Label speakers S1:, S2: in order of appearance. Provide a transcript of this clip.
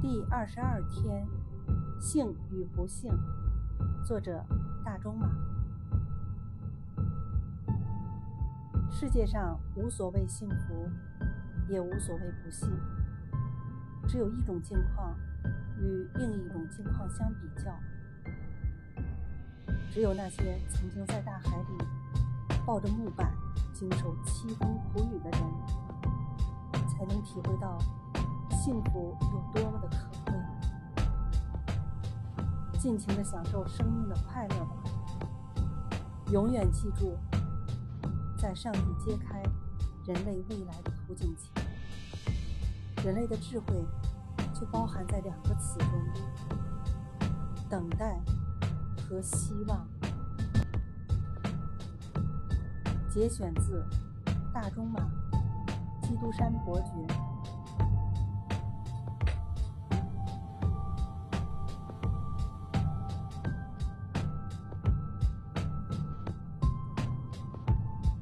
S1: 第二十二天，幸与不幸。作者：大中马。世界上无所谓幸福，也无所谓不幸，只有一种境况与另一种境况相比较。只有那些曾经在大海里抱着木板经受凄风苦雨的人，才能体会到。幸福有多尽情的享受生命的快乐吧。永远记住，在上帝揭开人类未来的图景前，人类的智慧就包含在两个词中：等待和希望。节选自大仲马《基督山伯爵》。